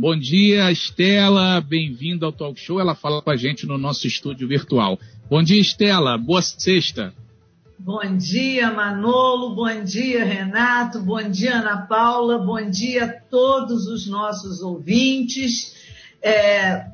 Bom dia, Estela, bem-vinda ao Talk Show. Ela fala com a gente no nosso estúdio virtual. Bom dia, Estela, boa sexta. Bom dia, Manolo, bom dia, Renato, bom dia, Ana Paula, bom dia a todos os nossos ouvintes. É,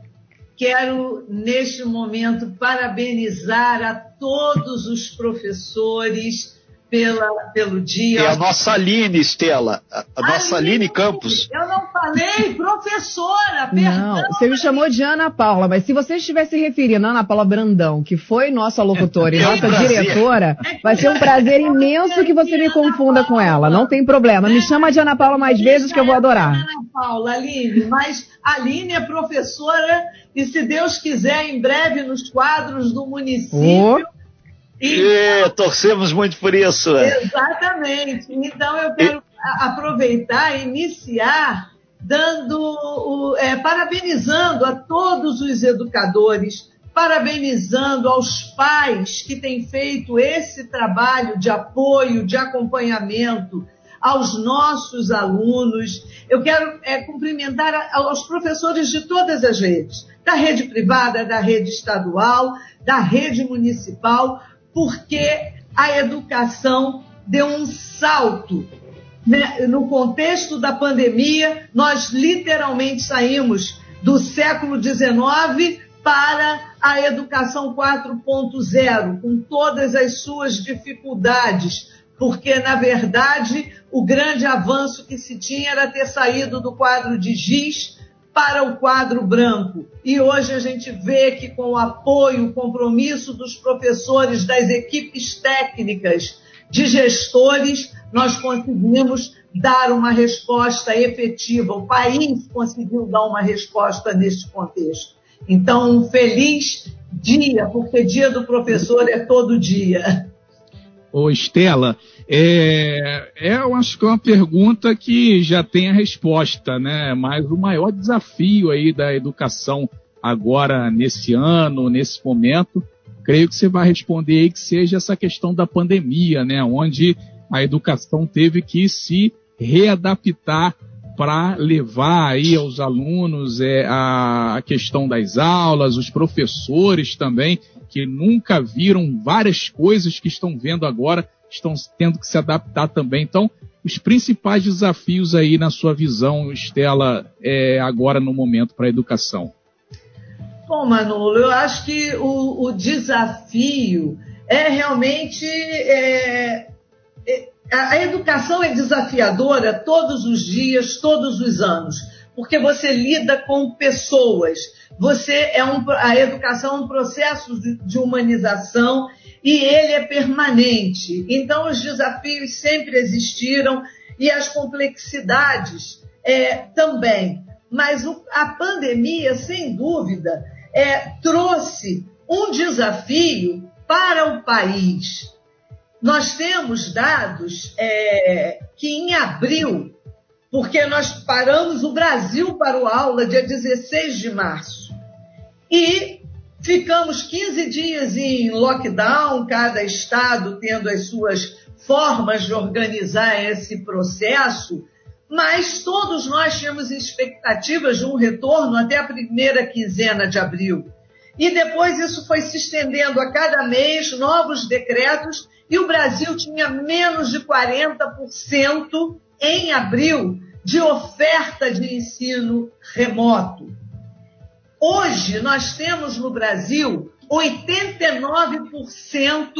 quero, neste momento, parabenizar a todos os professores pela, pelo dia. É a nossa Aline, Estela. A, a nossa Aline, Campos. Eu não falei, professora, perdão. Não, você me chamou de Ana Paula, mas se você estiver se referindo a Ana Paula Brandão, que foi nossa locutora e é nossa diretora, é vai ser um prazer imenso que você me confunda com ela. Não tem problema. Me chama de Ana Paula mais vezes que eu vou adorar. Ana Paula, Aline, mas a Aline é professora e, se Deus quiser, em breve nos quadros do município. Oh e, torcemos muito por isso. Exatamente. Então eu quero e... aproveitar e iniciar dando, é, parabenizando a todos os educadores, parabenizando aos pais que têm feito esse trabalho de apoio, de acompanhamento aos nossos alunos. Eu quero é, cumprimentar aos professores de todas as redes, da rede privada, da rede estadual, da rede municipal, porque a educação deu um salto. Né? No contexto da pandemia, nós literalmente saímos do século XIX para a educação 4.0, com todas as suas dificuldades, porque, na verdade, o grande avanço que se tinha era ter saído do quadro de giz para o quadro branco. E hoje a gente vê que, com o apoio, o compromisso dos professores, das equipes técnicas, de gestores, nós conseguimos dar uma resposta efetiva. O país conseguiu dar uma resposta neste contexto. Então, um feliz dia, porque dia do professor é todo dia. Ô, Estela, é, é, eu acho que é uma pergunta que já tem a resposta, né? Mas o maior desafio aí da educação agora, nesse ano, nesse momento, creio que você vai responder aí que seja essa questão da pandemia, né? Onde a educação teve que se readaptar para levar aí aos alunos é, a, a questão das aulas, os professores também, que nunca viram várias coisas que estão vendo agora estão tendo que se adaptar também. Então, os principais desafios aí na sua visão, Estela, é, agora no momento para a educação? Bom, Manolo, eu acho que o, o desafio é realmente. É, é, a educação é desafiadora todos os dias, todos os anos, porque você lida com pessoas. Você é um, a educação é um processo de, de humanização e ele é permanente. Então, os desafios sempre existiram e as complexidades é, também. Mas o, a pandemia, sem dúvida, é, trouxe um desafio para o país. Nós temos dados é, que em abril, porque nós paramos o Brasil para o aula dia 16 de março, e Ficamos 15 dias em lockdown, cada estado tendo as suas formas de organizar esse processo, mas todos nós tínhamos expectativas de um retorno até a primeira quinzena de abril. E depois isso foi se estendendo a cada mês, novos decretos, e o Brasil tinha menos de 40% em abril de oferta de ensino remoto. Hoje, nós temos no Brasil 89%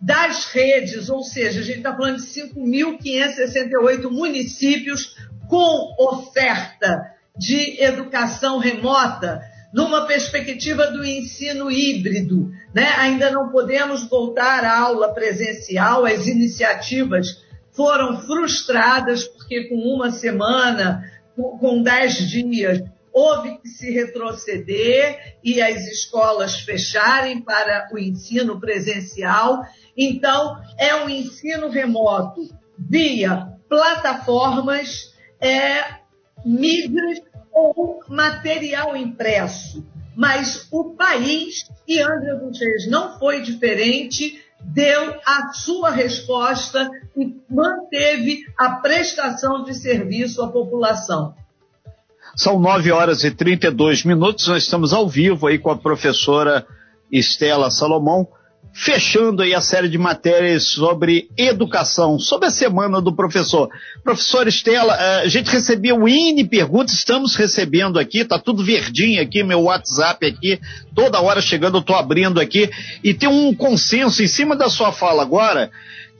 das redes, ou seja, a gente está falando de 5.568 municípios com oferta de educação remota, numa perspectiva do ensino híbrido. Né? Ainda não podemos voltar à aula presencial, as iniciativas foram frustradas, porque com uma semana, com dez dias, houve que se retroceder e as escolas fecharem para o ensino presencial. Então, é um ensino remoto via plataformas, é, mídias ou material impresso. Mas o país, e André Gutierrez não foi diferente, deu a sua resposta e manteve a prestação de serviço à população. São 9 horas e 32 minutos, nós estamos ao vivo aí com a professora Estela Salomão, fechando aí a série de matérias sobre educação, sobre a semana do professor. Professor Estela, eh, a gente recebia o INE perguntas, estamos recebendo aqui, tá tudo verdinho aqui, meu WhatsApp aqui, toda hora chegando, eu tô abrindo aqui, e tem um consenso em cima da sua fala agora,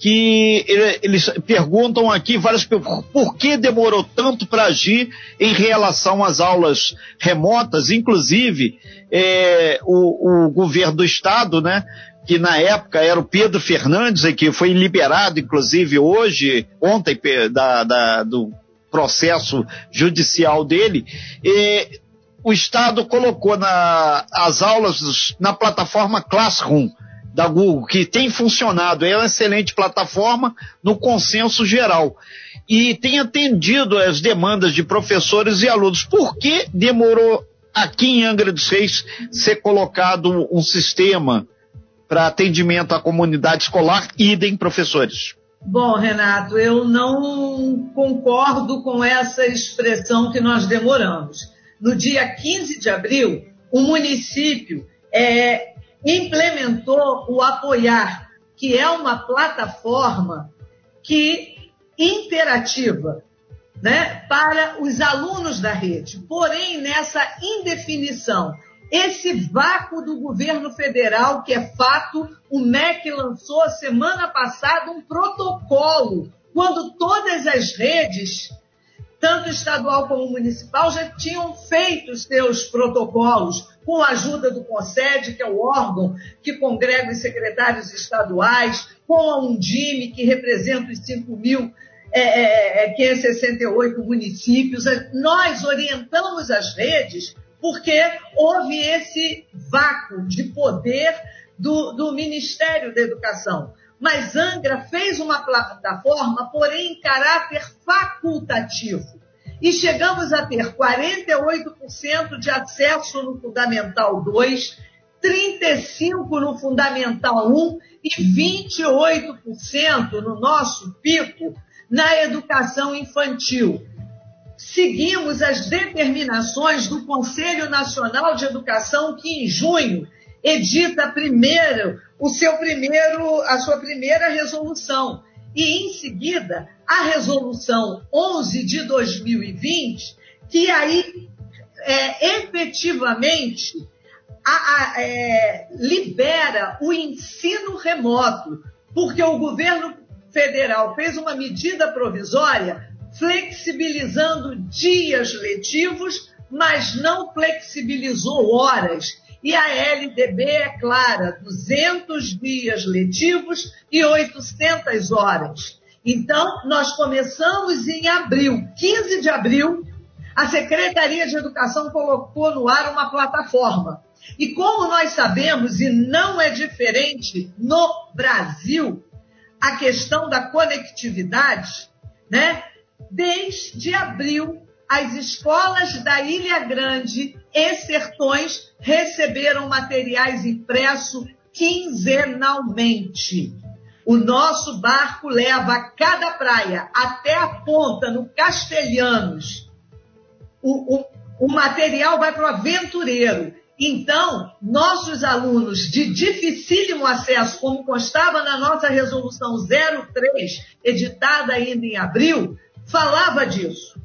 que eles perguntam aqui várias por que demorou tanto para agir em relação às aulas remotas, inclusive é, o, o, governo do estado, né, que na época era o Pedro Fernandes, que foi liberado, inclusive hoje, ontem, da, da, do processo judicial dele, e, o Estado colocou na, as aulas na plataforma Classroom da Google, que tem funcionado, é uma excelente plataforma no consenso geral. E tem atendido as demandas de professores e alunos. Por que demorou aqui em Angra dos Reis ser colocado um sistema para atendimento à comunidade escolar, idem professores? Bom, Renato, eu não concordo com essa expressão que nós demoramos. No dia 15 de abril, o município é, implementou o Apoiar, que é uma plataforma que interativa, né, para os alunos da rede. Porém, nessa indefinição, esse vácuo do governo federal, que é fato, o MEC lançou semana passada um protocolo, quando todas as redes tanto estadual como municipal, já tinham feito seus protocolos, com a ajuda do CONSED, que é o órgão que congrega os secretários estaduais, com a Undime, que representa os 5.568 é, é, é municípios. Nós orientamos as redes porque houve esse vácuo de poder do, do Ministério da Educação mas Angra fez uma plataforma, porém em caráter facultativo. E chegamos a ter 48% de acesso no Fundamental 2, 35% no Fundamental 1 e 28% no nosso pico na educação infantil. Seguimos as determinações do Conselho Nacional de Educação, que em junho edita primeiro o seu primeiro, a sua primeira resolução. E em seguida, a resolução 11 de 2020, que aí é, efetivamente a, a, é, libera o ensino remoto, porque o governo federal fez uma medida provisória flexibilizando dias letivos, mas não flexibilizou horas. E a LDB é clara, 200 dias letivos e 800 horas. Então, nós começamos em abril, 15 de abril, a Secretaria de Educação colocou no ar uma plataforma. E como nós sabemos, e não é diferente no Brasil, a questão da conectividade, né? Desde abril, as escolas da Ilha Grande e Sertões receberam materiais impressos quinzenalmente. O nosso barco leva a cada praia, até a ponta, no Castelhanos. O, o, o material vai para o aventureiro. Então, nossos alunos de dificílimo acesso, como constava na nossa resolução 03, editada ainda em abril, falava disso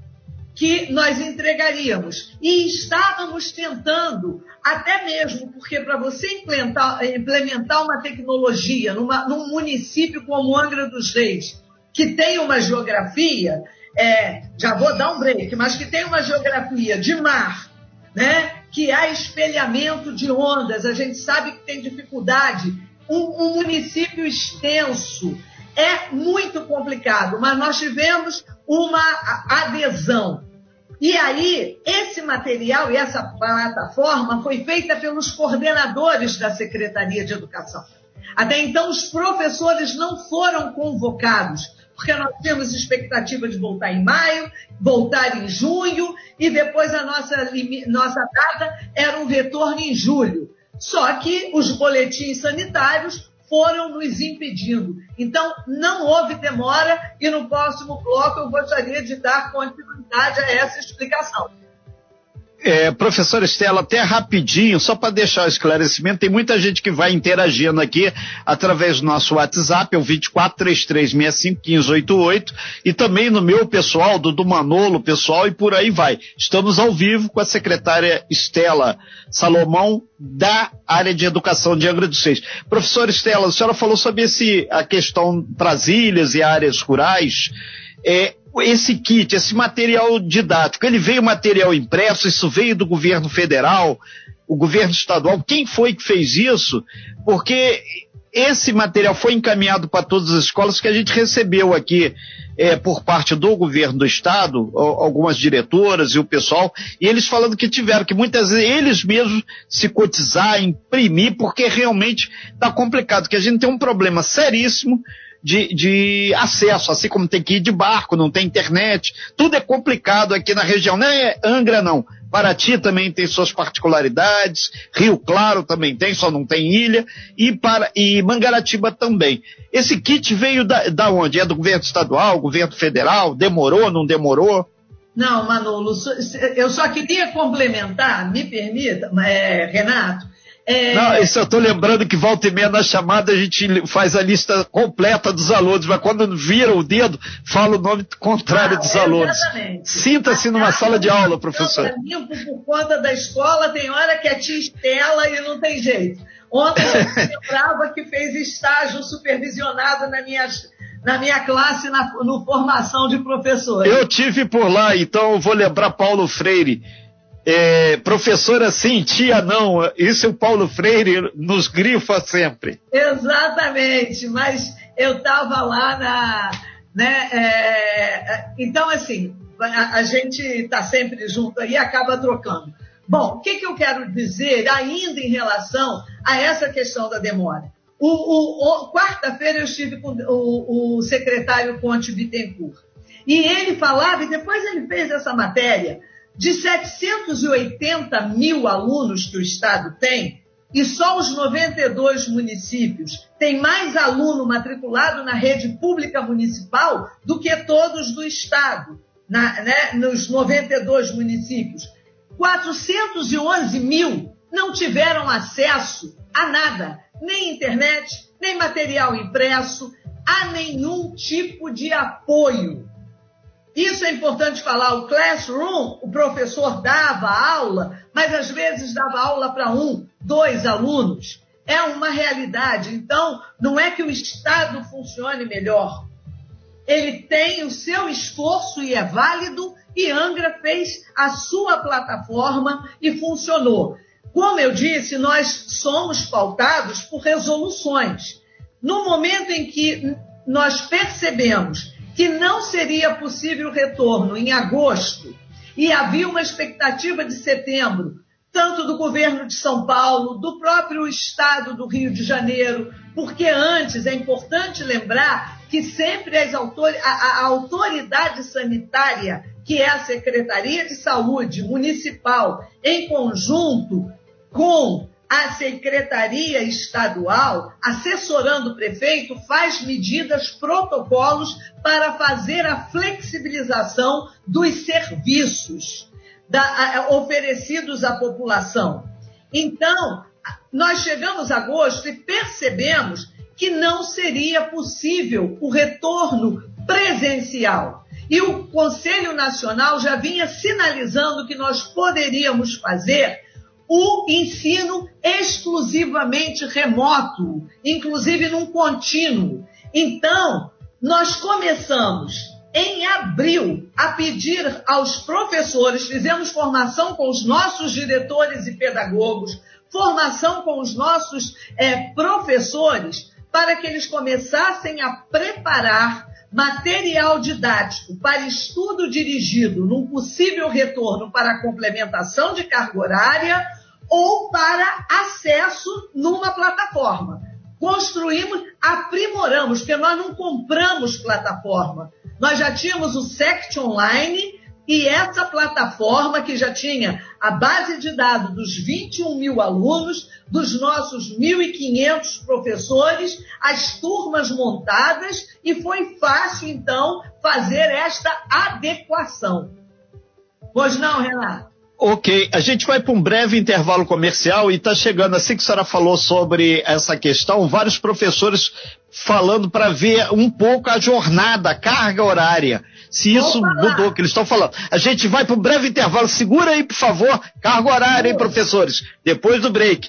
que nós entregaríamos. E estávamos tentando, até mesmo porque para você implementar, implementar uma tecnologia numa, num município como Angra dos Reis, que tem uma geografia, é, já vou dar um break, mas que tem uma geografia de mar, né, que há espelhamento de ondas, a gente sabe que tem dificuldade, um, um município extenso, é muito complicado, mas nós tivemos uma adesão e aí, esse material e essa plataforma foi feita pelos coordenadores da Secretaria de Educação. Até então, os professores não foram convocados, porque nós temos expectativa de voltar em maio, voltar em junho, e depois a nossa, nossa data era um retorno em julho. Só que os boletins sanitários foram nos impedindo. Então, não houve demora e no próximo bloco eu gostaria de dar continuidade a essa explicação. É, professora Estela, até rapidinho, só para deixar o esclarecimento, tem muita gente que vai interagindo aqui através do nosso WhatsApp, é o 2433651588, e também no meu pessoal, do, do Manolo pessoal, e por aí vai. Estamos ao vivo com a secretária Estela Salomão, da área de educação de Angra dos Seis. Professora Estela, a senhora falou sobre esse, a questão das ilhas e áreas rurais. É, esse kit, esse material didático, ele veio material impresso, isso veio do governo federal, o governo estadual, quem foi que fez isso? Porque esse material foi encaminhado para todas as escolas que a gente recebeu aqui é, por parte do governo do estado, algumas diretoras e o pessoal, e eles falando que tiveram que muitas vezes eles mesmos se cotizar, imprimir, porque realmente está complicado, que a gente tem um problema seríssimo de, de acesso, assim como tem que ir de barco, não tem internet, tudo é complicado aqui na região, não é Angra não, Paraty também tem suas particularidades, Rio Claro também tem, só não tem ilha, e, para, e Mangaratiba também. Esse kit veio da, da onde? É do governo estadual, governo federal? Demorou, não demorou? Não, Manolo, eu só queria complementar, me permita, é, Renato, é... Não, isso eu estou lembrando que volta e meia na chamada a gente faz a lista completa dos alunos, mas quando vira o dedo, fala o nome contrário ah, dos alunos. Sinta-se numa sala de aula, professor. Limpo por conta da escola, tem hora que é tia Estela e não tem jeito. Ontem eu lembrava que fez estágio supervisionado na minha, na minha classe na, no formação de professores. Eu tive por lá, então eu vou lembrar Paulo Freire é, professora sim, tia não. Isso o Paulo Freire nos grifa sempre. Exatamente, mas eu estava lá na. Né, é, então, assim, a, a gente está sempre junto aí e acaba trocando. Bom, o que, que eu quero dizer ainda em relação a essa questão da demora? O, o, o Quarta-feira eu estive com o, o secretário Conte Bittencourt. E ele falava, e depois ele fez essa matéria, de 780 mil alunos que o Estado tem, e só os 92 municípios têm mais aluno matriculado na rede pública municipal do que todos do Estado, na, né, nos 92 municípios. 411 mil não tiveram acesso a nada, nem internet, nem material impresso, a nenhum tipo de apoio. Isso é importante falar. O classroom, o professor dava aula, mas às vezes dava aula para um, dois alunos. É uma realidade. Então, não é que o Estado funcione melhor. Ele tem o seu esforço e é válido, e Angra fez a sua plataforma e funcionou. Como eu disse, nós somos pautados por resoluções. No momento em que nós percebemos que não seria possível o retorno em agosto. E havia uma expectativa de setembro, tanto do governo de São Paulo, do próprio estado do Rio de Janeiro, porque antes é importante lembrar que sempre autor, a, a autoridade sanitária, que é a Secretaria de Saúde Municipal, em conjunto com a secretaria estadual, assessorando o prefeito, faz medidas, protocolos para fazer a flexibilização dos serviços da, oferecidos à população. Então, nós chegamos a agosto e percebemos que não seria possível o retorno presencial. E o Conselho Nacional já vinha sinalizando que nós poderíamos fazer o ensino exclusivamente remoto, inclusive num contínuo. Então, nós começamos em abril a pedir aos professores, fizemos formação com os nossos diretores e pedagogos, formação com os nossos é, professores, para que eles começassem a preparar material didático para estudo dirigido num possível retorno para a complementação de carga horária ou para acesso numa plataforma. Construímos, aprimoramos, porque nós não compramos plataforma. Nós já tínhamos o SECT Online e essa plataforma que já tinha a base de dados dos 21 mil alunos, dos nossos 1.500 professores, as turmas montadas e foi fácil então fazer esta adequação. Pois não, Renato? Ok, a gente vai para um breve intervalo comercial e está chegando, assim que a senhora falou sobre essa questão, vários professores falando para ver um pouco a jornada, a carga horária. Se isso mudou, que eles estão falando. A gente vai para um breve intervalo, segura aí, por favor, carga horária, hein, professores? Depois do break.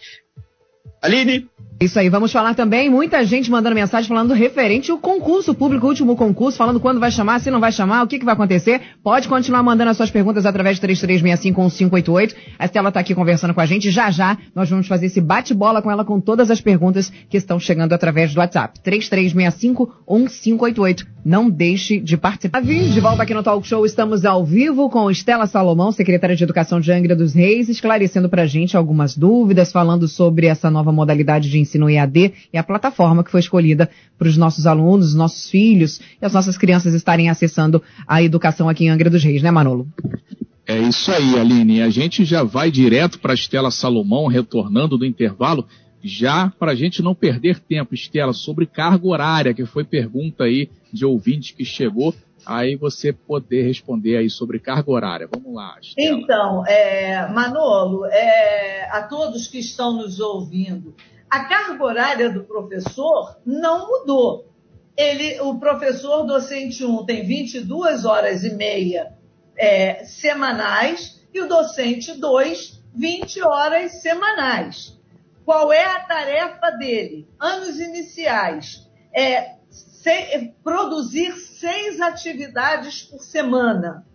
Aline? Isso aí, vamos falar também, muita gente mandando mensagem falando referente ao concurso público, último concurso, falando quando vai chamar, se não vai chamar, o que, que vai acontecer. Pode continuar mandando as suas perguntas através de 33651588. A Estela está aqui conversando com a gente. Já já nós vamos fazer esse bate-bola com ela com todas as perguntas que estão chegando através do WhatsApp. 33651588. Não deixe de participar. De volta aqui no Talk Show, estamos ao vivo com Estela Salomão, secretária de Educação de Angra dos Reis, esclarecendo pra gente algumas dúvidas, falando sobre essa nova modalidade de ensino EAD e a plataforma que foi escolhida para os nossos alunos, os nossos filhos e as nossas crianças estarem acessando a educação aqui em Angra dos Reis, né, Manolo? É isso aí, Aline. A gente já vai direto para a Estela Salomão, retornando do intervalo, já para a gente não perder tempo, Estela, sobre carga horária, que foi pergunta aí de ouvinte que chegou aí você poder responder aí sobre carga horária. Vamos lá. Estela. Então, é, Manolo, é, a todos que estão nos ouvindo, a carga horária do professor não mudou. Ele, o professor docente 1 tem 22 horas e meia é, semanais e o docente 2, 20 horas semanais. Qual é a tarefa dele? Anos iniciais. É, se, produzir seis atividades por semana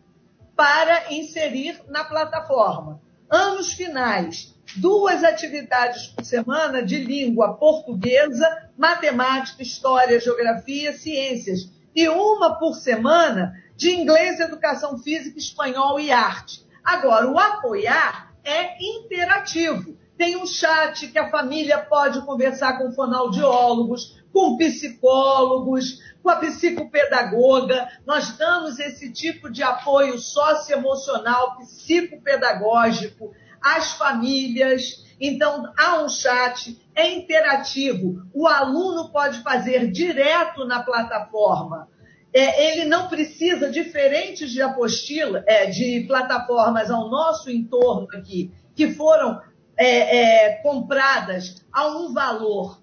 para inserir na plataforma. Anos finais, duas atividades por semana de língua portuguesa, matemática, história, geografia, ciências, e uma por semana de inglês, educação física, espanhol e arte. Agora, o apoiar é interativo. Tem um chat que a família pode conversar com fonoaudiólogos, com psicólogos, com a psicopedagoga. Nós damos esse tipo de apoio socioemocional, psicopedagógico as famílias. Então, há um chat, é interativo. O aluno pode fazer direto na plataforma. É, ele não precisa, diferentes de apostila, é, de plataformas ao nosso entorno aqui, que foram é, é compradas a um valor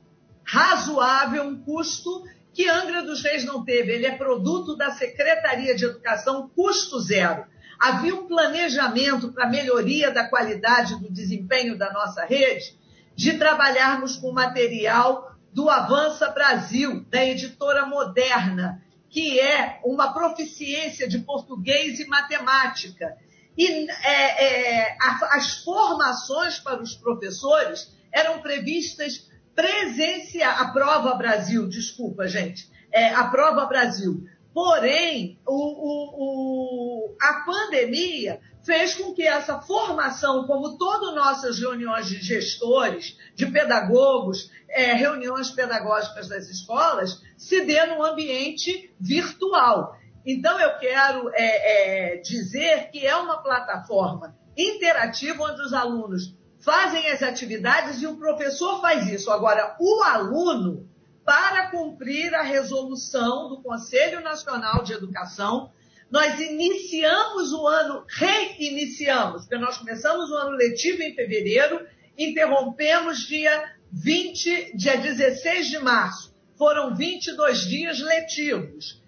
razoável, um custo que Angra dos Reis não teve. Ele é produto da Secretaria de Educação, custo zero. Havia um planejamento para melhoria da qualidade do desempenho da nossa rede, de trabalharmos com material do Avança Brasil, da editora moderna, que é uma proficiência de português e matemática. E é, é, as formações para os professores eram previstas presencial, a Prova Brasil, desculpa, gente, é, a Prova Brasil, Porém, o, o, o, a pandemia fez com que essa formação, como todas nossas reuniões de gestores, de pedagogos, é, reuniões pedagógicas das escolas, se dê no ambiente virtual. Então, eu quero é, é, dizer que é uma plataforma interativa onde os alunos fazem as atividades e o professor faz isso. Agora, o aluno para cumprir a resolução do Conselho Nacional de Educação. Nós iniciamos o ano, reiniciamos, porque nós começamos o ano letivo em fevereiro, interrompemos dia 20, dia 16 de março. Foram 22 dias letivos.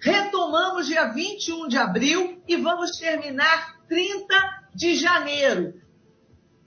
Retomamos dia 21 de abril e vamos terminar 30 de janeiro.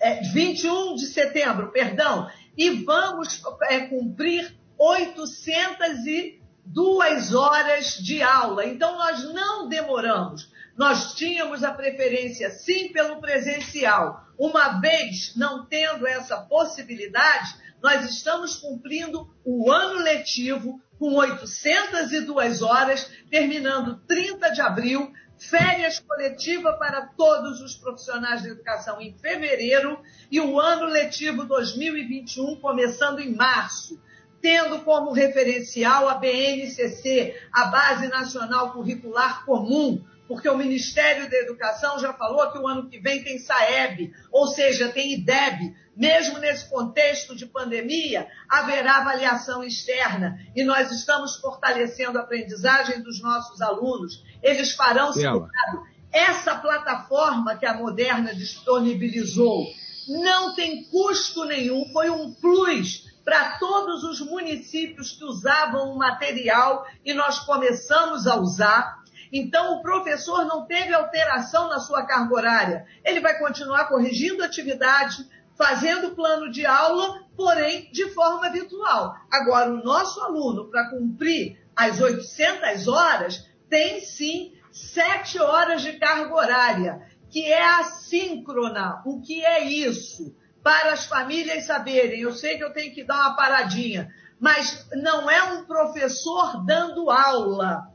É, 21 de setembro, perdão. E vamos é, cumprir 802 horas de aula. Então, nós não demoramos. Nós tínhamos a preferência, sim, pelo presencial. Uma vez não tendo essa possibilidade, nós estamos cumprindo o ano letivo com 802 horas, terminando 30 de abril, férias coletiva para todos os profissionais de educação em fevereiro e o ano letivo 2021 começando em março tendo como referencial a BNCC, a Base Nacional Curricular Comum, porque o Ministério da Educação já falou que o ano que vem tem SAEB, ou seja, tem IDEB. Mesmo nesse contexto de pandemia, haverá avaliação externa e nós estamos fortalecendo a aprendizagem dos nossos alunos. Eles farão simulado essa plataforma que a Moderna disponibilizou não tem custo nenhum, foi um plus para todos os municípios que usavam o material e nós começamos a usar. Então, o professor não teve alteração na sua carga horária. Ele vai continuar corrigindo atividade, fazendo plano de aula, porém de forma virtual. Agora, o nosso aluno, para cumprir as 800 horas, tem sim sete horas de carga horária, que é assíncrona. O que é isso? Para as famílias saberem, eu sei que eu tenho que dar uma paradinha, mas não é um professor dando aula,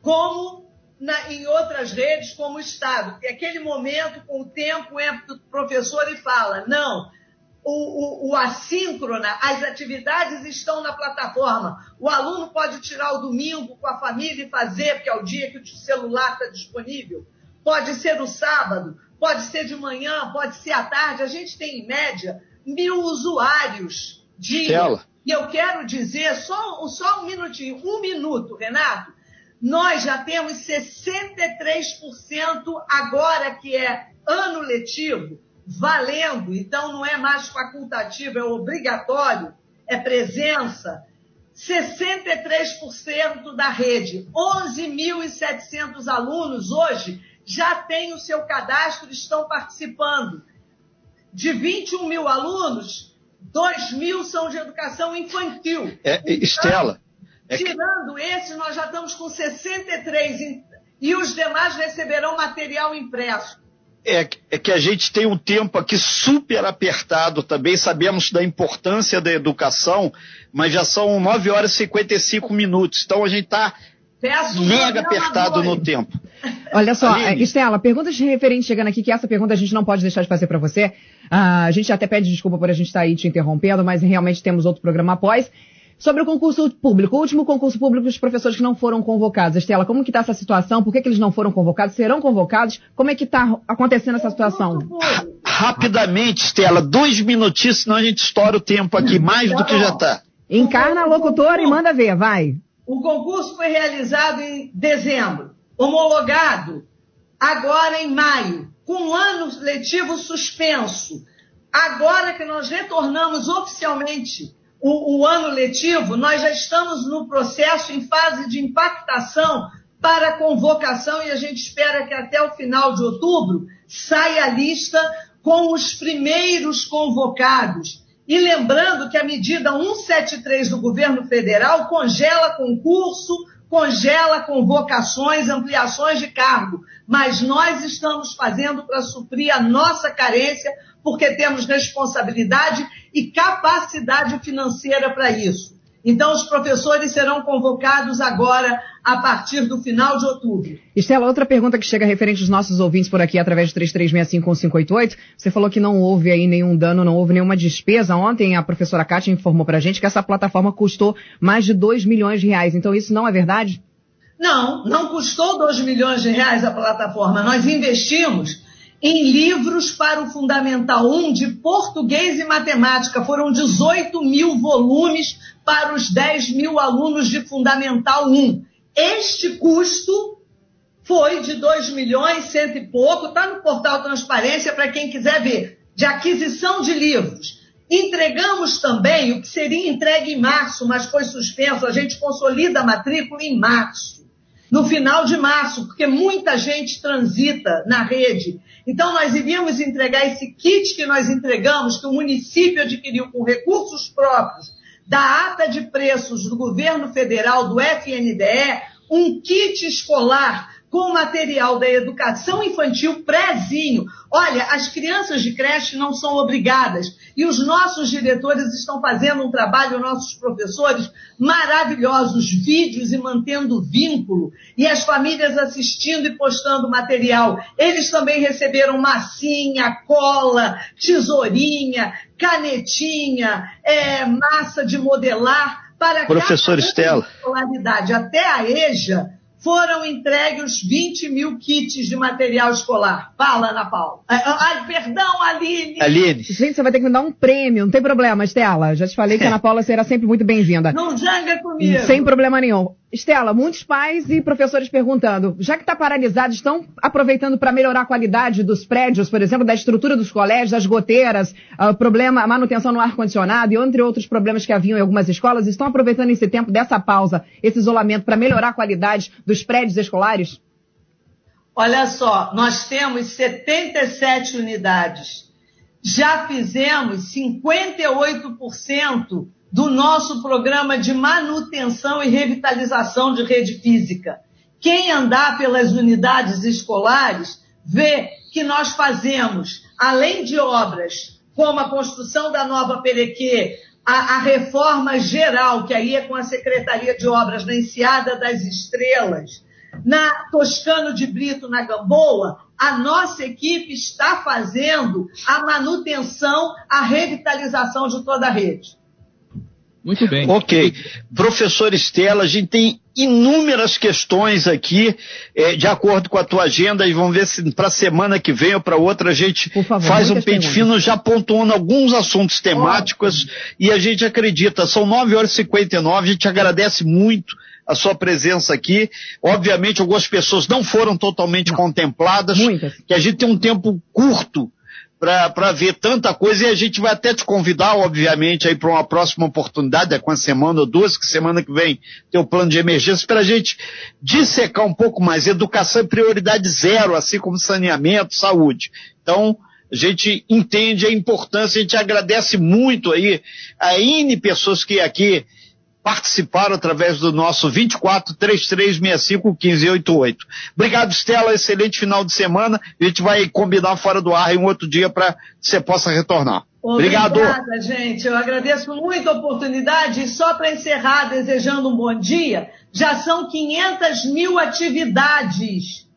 como na, em outras redes, como o Estado, é aquele momento com o tempo entra o professor e fala, não, o, o, o, assíncrona, as atividades estão na plataforma. O aluno pode tirar o domingo com a família e fazer, porque é o dia que o celular está disponível. Pode ser o sábado, pode ser de manhã, pode ser à tarde. A gente tem, em média, mil usuários dia. E eu quero dizer, só, só um minutinho, um minuto, Renato. Nós já temos 63% agora que é ano letivo valendo, então não é mais facultativo, é obrigatório, é presença. 63% da rede, 11.700 alunos hoje já têm o seu cadastro e estão participando. De 21 mil alunos, 2 mil são de educação infantil. É, então, Estela. É tirando que... esse, nós já estamos com 63 e os demais receberão material impresso é, é, que a gente tem um tempo aqui super apertado também, sabemos da importância da educação, mas já são 9 horas e 55 minutos, então a gente está mega apertado no tempo. Olha só, Aline. Estela, perguntas referentes chegando aqui, que essa pergunta a gente não pode deixar de fazer para você. Ah, a gente até pede desculpa por a gente estar tá aí te interrompendo, mas realmente temos outro programa após. Sobre o concurso público, o último concurso público dos professores que não foram convocados. Estela, como que está essa situação? Por que, que eles não foram convocados? Serão convocados? Como é que está acontecendo essa situação? Rapidamente, Estela, dois minutinhos, senão a gente estoura o tempo aqui, mais do que já está. Encarna a locutora e manda ver, vai. O concurso foi realizado em dezembro, homologado agora em maio, com um ano letivo suspenso. Agora que nós retornamos oficialmente o, o ano letivo, nós já estamos no processo em fase de impactação para a convocação e a gente espera que até o final de outubro saia a lista com os primeiros convocados. E lembrando que a medida 173 do governo federal congela concurso, congela convocações, ampliações de cargo, mas nós estamos fazendo para suprir a nossa carência porque temos responsabilidade e capacidade financeira para isso. Então, os professores serão convocados agora, a partir do final de outubro. Estela, outra pergunta que chega referente aos nossos ouvintes por aqui, através do 33651588. Você falou que não houve aí nenhum dano, não houve nenhuma despesa. Ontem a professora Kátia informou para a gente que essa plataforma custou mais de 2 milhões de reais. Então, isso não é verdade? Não, não custou 2 milhões de reais a plataforma. Nós investimos em livros para o Fundamental 1 de português e matemática. Foram 18 mil volumes para os 10 mil alunos de Fundamental 1. Este custo foi de 2 milhões, cento e pouco, está no portal Transparência para quem quiser ver, de aquisição de livros. Entregamos também o que seria entregue em março, mas foi suspenso. A gente consolida a matrícula em março, no final de março, porque muita gente transita na rede. Então, nós iríamos entregar esse kit que nós entregamos, que o município adquiriu com recursos próprios, da ata de preços do governo federal, do FNDE, um kit escolar com material da educação infantil prézinho. Olha, as crianças de creche não são obrigadas e os nossos diretores estão fazendo um trabalho, nossos professores, maravilhosos, vídeos e mantendo vínculo e as famílias assistindo e postando material. Eles também receberam massinha, cola, tesourinha, canetinha, é, massa de modelar para Professor cada Estela. escolaridade. Até a EJA foram entregues 20 mil kits de material escolar. Fala, Ana Paula. Ai, perdão, Aline. Aline. Gente, você vai ter que me dar um prêmio, não tem problema, Estela. Já te falei que a Ana Paula será sempre muito bem-vinda. Não janga comigo. Sem problema nenhum. Estela, muitos pais e professores perguntando, já que está paralisado, estão aproveitando para melhorar a qualidade dos prédios, por exemplo, da estrutura dos colégios, das goteiras, uh, problema, manutenção no ar-condicionado e entre outros problemas que haviam em algumas escolas, estão aproveitando esse tempo dessa pausa, esse isolamento, para melhorar a qualidade dos prédios escolares? Olha só, nós temos 77 unidades. Já fizemos 58% do nosso programa de manutenção e revitalização de rede física. Quem andar pelas unidades escolares vê que nós fazemos, além de obras como a construção da nova Perequê, a, a, reforma geral, que aí é com a Secretaria de Obras na Enseada das Estrelas, na Toscano de Brito, na Gamboa, a nossa equipe está fazendo a manutenção, a revitalização de toda a rede. Muito bem. Ok. Professor Estela, a gente tem inúmeras questões aqui, é, de acordo com a tua agenda, e vamos ver se para a semana que vem ou para outra a gente favor, faz um pente fino já pontuando alguns assuntos temáticos e a gente acredita. São 9 horas e 59, a gente agradece muito a sua presença aqui. Obviamente, algumas pessoas não foram totalmente não. contempladas, Muitas. que a gente tem um tempo curto para ver tanta coisa e a gente vai até te convidar, obviamente, aí para uma próxima oportunidade, é com a semana ou duas, que semana que vem tem o plano de emergência, para a gente dissecar um pouco mais. Educação é prioridade zero, assim como saneamento, saúde. Então, a gente entende a importância, a gente agradece muito aí a N pessoas que aqui participaram através do nosso 24 3365 1588. Obrigado, Stella. Excelente final de semana. A gente vai combinar fora do ar em um outro dia para que você possa retornar. Obrigado. Obrigada, gente. Eu agradeço muito a oportunidade. E só para encerrar, desejando um bom dia, já são 500 mil atividades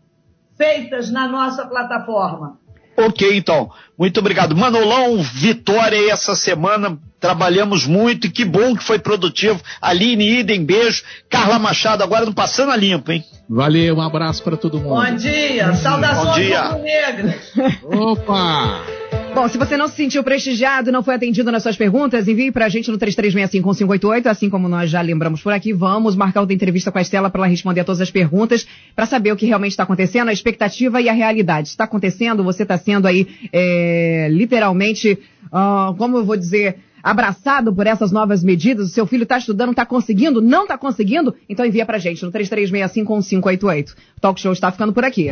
feitas na nossa plataforma. Ok, então. Muito obrigado. Manolão, vitória aí essa semana. Trabalhamos muito e que bom que foi produtivo. Aline Idem, beijo. Carla Machado, agora no Passando a Limpo, hein? Valeu, um abraço para todo mundo. Bom dia, saudações Bom dia. Opa! Bom, se você não se sentiu prestigiado, não foi atendido nas suas perguntas, envie pra gente no 3365 assim como nós já lembramos por aqui. Vamos marcar outra entrevista com a Estela para ela responder a todas as perguntas, para saber o que realmente está acontecendo, a expectativa e a realidade. Está acontecendo, você está sendo aí, é, literalmente, uh, como eu vou dizer, abraçado por essas novas medidas, o seu filho está estudando, está conseguindo, não está conseguindo, então envia pra gente no 3365 O talk show está ficando por aqui.